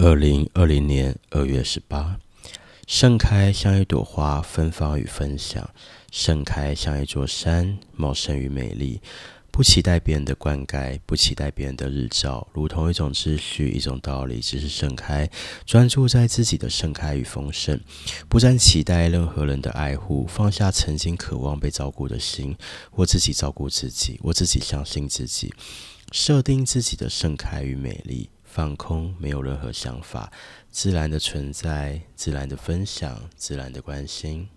二零二零年二月十八，盛开像一朵花，芬芳与分享；盛开像一座山，茂盛与美丽。不期待别人的灌溉，不期待别人的日照，如同一种秩序，一种道理，只是盛开，专注在自己的盛开与丰盛，不再期待任何人的爱护，放下曾经渴望被照顾的心，我自己照顾自己，我自己相信自己，设定自己的盛开与美丽。放空，没有任何想法，自然的存在，自然的分享，自然的关心。